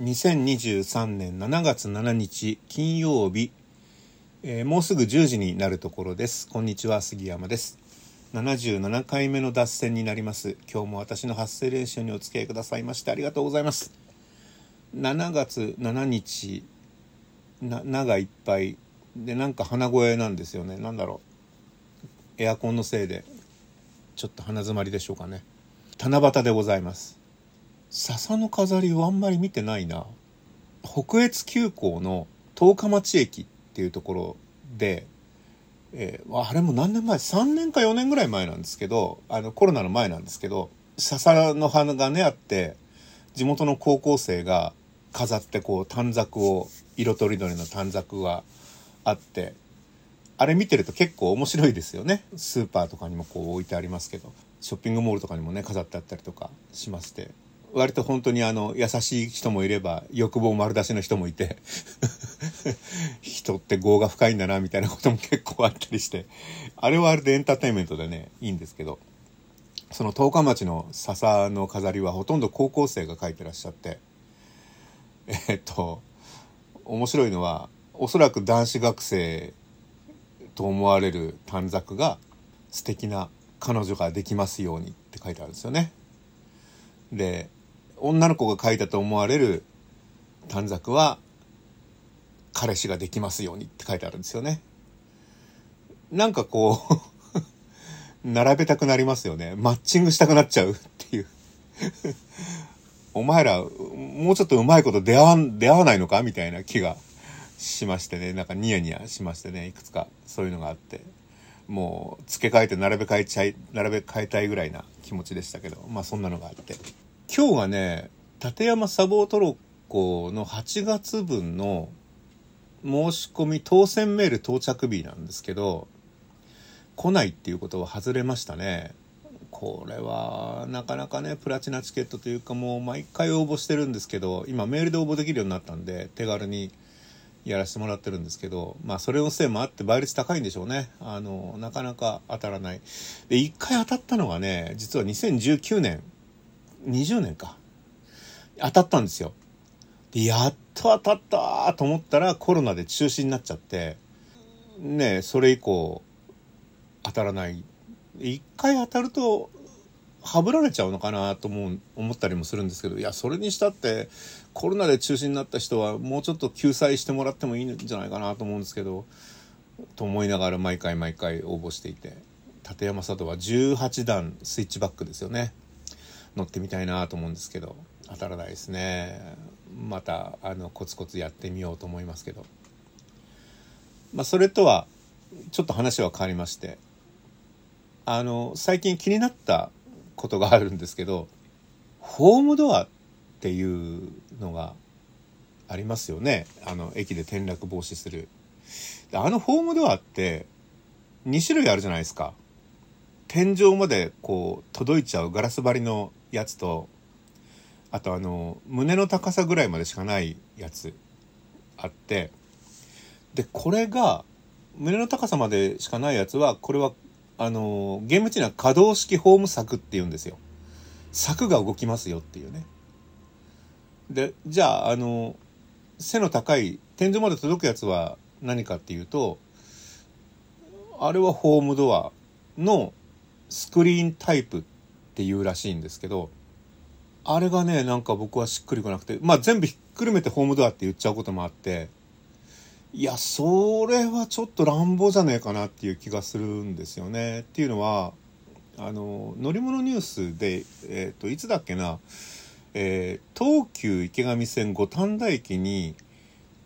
2023年7月7日金曜日、えー、もうすぐ10時になるところです。こんにちは杉山です。77回目の脱線になります。今日も私の発声練習にお付き合いくださいましてありがとうございます。7月7日な「な」がいっぱい。でなんか鼻声なんですよね。何だろう。エアコンのせいでちょっと鼻づまりでしょうかね。七夕でございます。笹の飾りをあんまり見てないな。北越急行の十日町駅っていうところで、えー、あれも何年前？3年か4年ぐらい前なんですけどあのコロナの前なんですけど笹の花がねあって地元の高校生が飾ってこう短冊を色とりどりの短冊があってあれ見てると結構面白いですよね。スーパーとかにもこう置いてありますけどショッピングモールとかにもね飾ってあったりとかしまして。割と本当にあの優しい人もいれば欲望丸出しの人もいて 人って業が深いんだなみたいなことも結構あったりしてあれはあれでエンターテインメントでねいいんですけどその十日町の笹の飾りはほとんど高校生が描いてらっしゃってえっと面白いのはおそらく男子学生と思われる短冊が素敵な彼女ができますようにって書いてあるんですよね。で女の子が書いたと思われる短冊は彼氏ができますようにって書いてあるんですよね。なんかこう 並べたくなりますよね。マッチングしたくなっちゃうっていうお前ら、もうちょっとうまいこと出会わ出会わないのかみたいな気がしましてね。なんかニヤニヤしましてね。いくつかそういうのがあって。もう付け替えて並べ替えちゃい、並べ替えたいぐらいな気持ちでしたけど、まあそんなのがあって。今日がね、立山砂防トロッコの8月分の申し込み当選メール到着日なんですけど、来ないっていうことは外れましたね。これはなかなかねプラチナチケットというかもう毎回応募してるんですけど今メールで応募できるようになったんで手軽にやらせてもらってるんですけどまあそれのせいもあって倍率高いんでしょうねあのなかなか当たらないで1回当たったのがね実は2019年20年か。当たったんですよ。でやっと当たったと思ったらコロナで中止になっちゃってねそれ以降当たらない。一回当たるとはぶられちゃうのかなと思う思ったりもするんですけどいやそれにしたってコロナで中止になった人はもうちょっと救済してもらってもいいんじゃないかなと思うんですけどと思いながら毎回毎回応募していて立山佐渡は18段スイッチバックですよね。乗ってみたいなと思うんですけど当たらないですね。またあのコツコツやってみようと思いますけど。まあそれとはちょっと話は変わりまして。あの最近気になったことがあるんですけどホームドアっていうのがありますよね。あの駅で転落防止する。あのホームドアって2種類あるじゃないですか。天井までこう届いちゃうガラス張りのやつとあとあの胸の高さぐらいまでしかないやつあってでこれが胸の高さまでしかないやつはこれはあの、ゲームっていうのは可動式ホーム柵って言うんですよ。柵が動きますよっていうね。で、じゃあ、あの、背の高い、天井まで届くやつは何かっていうと、あれはホームドアのスクリーンタイプっていうらしいんですけど、あれがね、なんか僕はしっくりこなくて、まあ全部ひっくるめてホームドアって言っちゃうこともあって、いや、それはちょっと乱暴じゃねえかなっていう気がするんですよね。っていうのは、あの、乗り物ニュースで、えっ、ー、と、いつだっけな、えー、東急池上線五反田駅に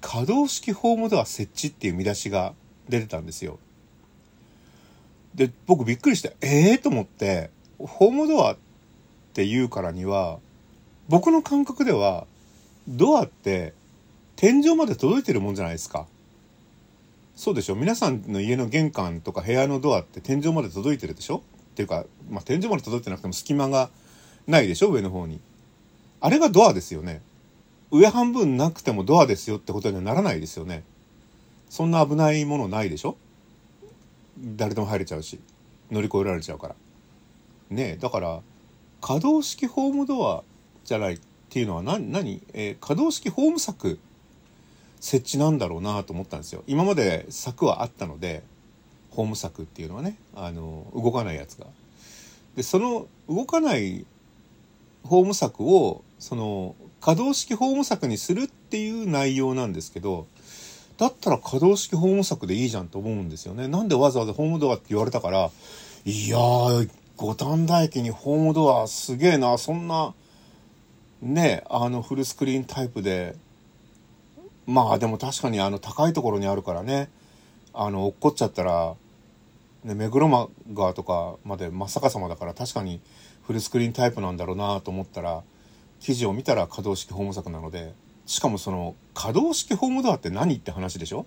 可動式ホームドア設置っていう見出しが出てたんですよ。で、僕びっくりして、ええー、と思って、ホームドアって言うからには、僕の感覚では、ドアって天井まで届いてるもんじゃないですか。そうでしょ？皆さんの家の玄関とか部屋のドアって天井まで届いてるでしょ？っていうか、まあ、天井まで届いてなくても隙間がないでしょ？上の方に。あれがドアですよね。上半分なくてもドアですよってことにはならないですよね。そんな危ないものないでしょ？誰でも入れちゃうし、乗り越えられちゃうから。ね、だから、可動式ホームドアじゃないっていうのは何、何、えー、可動式ホーム柵設置なんだろうなと思ったんですよ。今まで柵はあったので、ホーム柵っていうのはね、あの、動かないやつが。で、その動かないホーム柵を、その、可動式ホーム柵にするっていう内容なんですけど、だったら可動式ホーム柵でいいじゃんと思うんですよね。なんでわざわざホームドアって言われたから、いやー、五反田駅にホームドアすげえな、そんな、ね、あのフルスクリーンタイプで、まあでも確かにあの高いところにあるからね、あの落っこっちゃったら、ね、目黒川とかまで真っ逆さまだから確かにフルスクリーンタイプなんだろうなと思ったら、記事を見たら可動式ホーム柵なので、しかもその可動式ホームドアって何って話でしょ？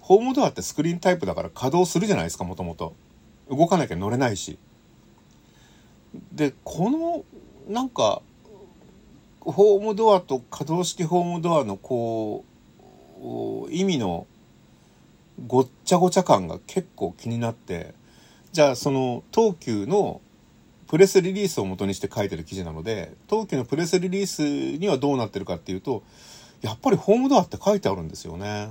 ホームドアってスクリーンタイプだから稼働するじゃないですか、もともと。動かなきゃ乗れないし。で、この、なんか、ホームドアと可動式ホームドアのこう、意味のごっちゃごちゃ感が結構気になって、じゃあその東急のプレスリリースを元にして書いてる記事なので、東急のプレスリリースにはどうなってるかっていうと、やっぱりホームドアって書いてあるんですよね。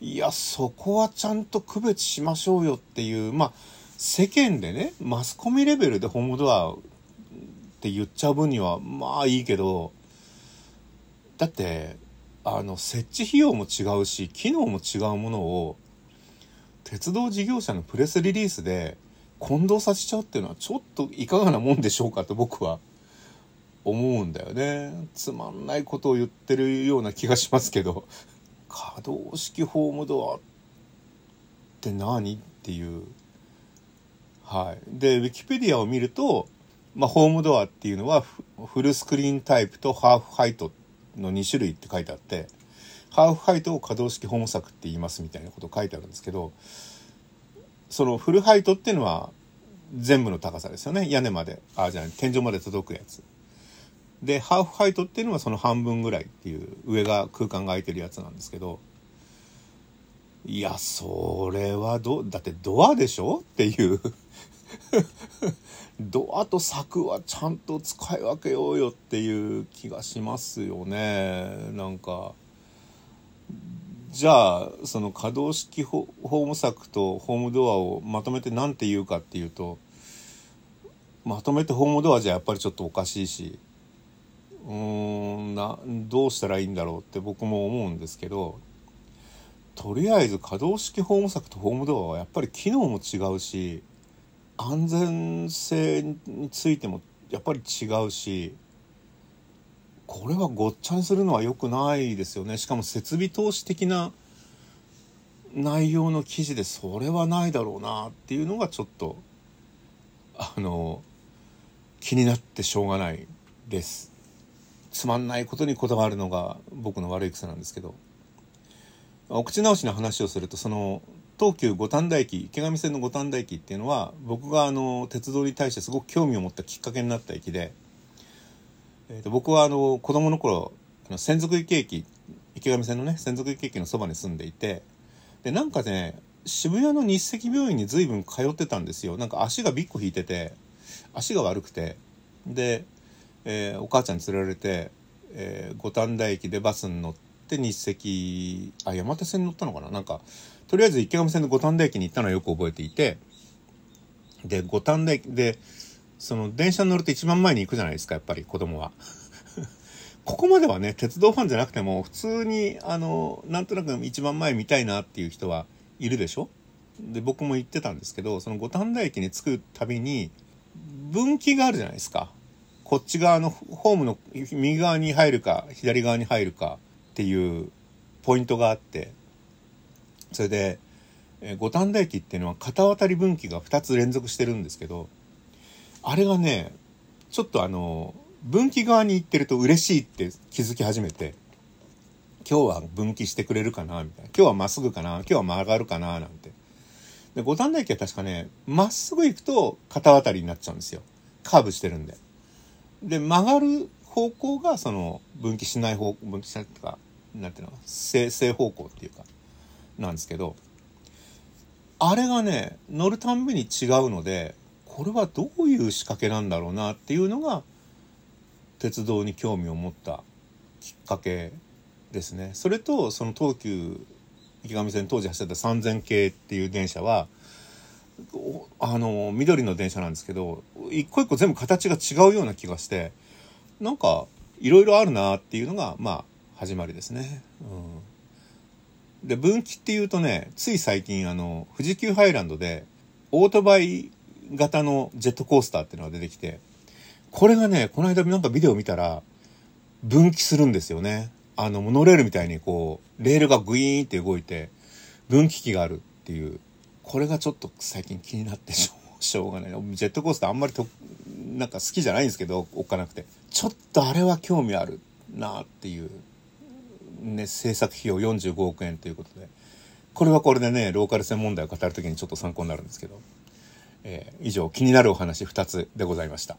いや、そこはちゃんと区別しましょうよっていう、まあ、世間でね、マスコミレベルでホームドアって言っちゃう分には、まあいいけど、だって、あの、設置費用も違うし、機能も違うものを、鉄道事業者のプレスリリースで、混同させちゃうっていうのはちょっといかがなもんでしょうかと僕は思うんだよね。つまんないことを言ってるような気がしますけど、可動式ホームドアって何っていう。はい。で、ウィキペディアを見ると、まあ、ホームドアっていうのはフルスクリーンタイプとハーフハイトの2種類って書いてあって、ハーフハイトを可動式ホーム柵って言いますみたいなこと書いてあるんですけど、そのフルハイトっていうのは全部の高さですよね。屋根まで、あ、じゃあ天井まで届くやつ。で、ハーフハイトっていうのはその半分ぐらいっていう上が空間が空いてるやつなんですけど、いや、それはど、だってドアでしょっていう ドアと柵はちゃんと使い分けようよっていう気がしますよね。なんか。じゃあその可動式ホーム柵とホームドアをまとめて何て言うかっていうとまとめてホームドアじゃやっぱりちょっとおかしいしうーんなどうしたらいいんだろうって僕も思うんですけどとりあえず可動式ホーム柵とホームドアはやっぱり機能も違うし安全性についてもやっぱり違うしこれはごっちゃにするのは良くないですよね。しかも設備投資的な内容の記事でそれはないだろうなっていうのがちょっとあの気になってしょうがないです。つまんないことにこだわるのが僕の悪い癖なんですけど。お口直しの話をするとその東急五反田駅池上線の五反田駅っていうのは僕があの鉄道に対してすごく興味を持ったきっかけになった駅で。えー、と僕はあの子供の頃あの専属池駅池上線のね専属池駅のそばに住んでいてでなんかね渋谷の日赤病院に随分通ってたんですよ。なんか足がびっこ引いてて足が悪くて。で、えー、お母ちゃんに連れられて、えー、五反田駅でバスに乗って日赤あ山手線に乗ったのかな？なんかとりあえず池上線の五反田駅に行ったのはよく覚えていてで五反田駅でその電車に乗ると一番前に行くじゃないですか、やっぱり子供は。ここまではね、鉄道ファンじゃなくても、普通に、あの、なんとなく一番前見たいなっていう人はいるでしょ？で、僕も行ってたんですけど、その五反田駅に着くたびに、分岐があるじゃないですか。こっち側のホームの右側に入るか、左側に入るかっていうポイントがあって、それで、五反田駅っていうのは片渡り分岐が2つ連続してるんですけど、あれがね、ちょっとあの、分岐側に行ってると嬉しいって気づき始めて、今日は分岐してくれるかなみたいな。今日はまっすぐかな今日は曲がるかななんて。で、五反田駅は確かね、まっすぐ行くと片渡りになっちゃうんですよ。カーブしてるんで。で、曲がる方向がその分岐しない方、分岐しないとか、なんていうの、正、正方向っていうか、なんですけど、あれがね、乗るたんびに違うので、これはどういう仕掛けなんだろうなっていうのが鉄道に興味を持ったきっかけですね。それとその東急池上線当時走ってた3000系っていう電車はあの緑の電車なんですけど一個一個全部形が違うような気がしてなんかいろいろあるなっていうのがまあ始まりですね。うん、で分岐っていうとねつい最近あの富士急ハイランドでオートバイ型のジェットコースターっていうのが出てきてこれがねこの間なんかビデオ見たら分岐するんですよね。あのモノレールみたいにこうレールがグイーンって動いて分岐器があるっていう。これがちょっと最近気になって しょうがない。ジェットコースターあんまりとなんか好きじゃないんですけどおっかなくて。ちょっとあれは興味あるなっていうね制作費用45億円ということで。これはこれでねローカル線問題を語る時にちょっと参考になるんですけど、えー、以上気になるお話2つでございました。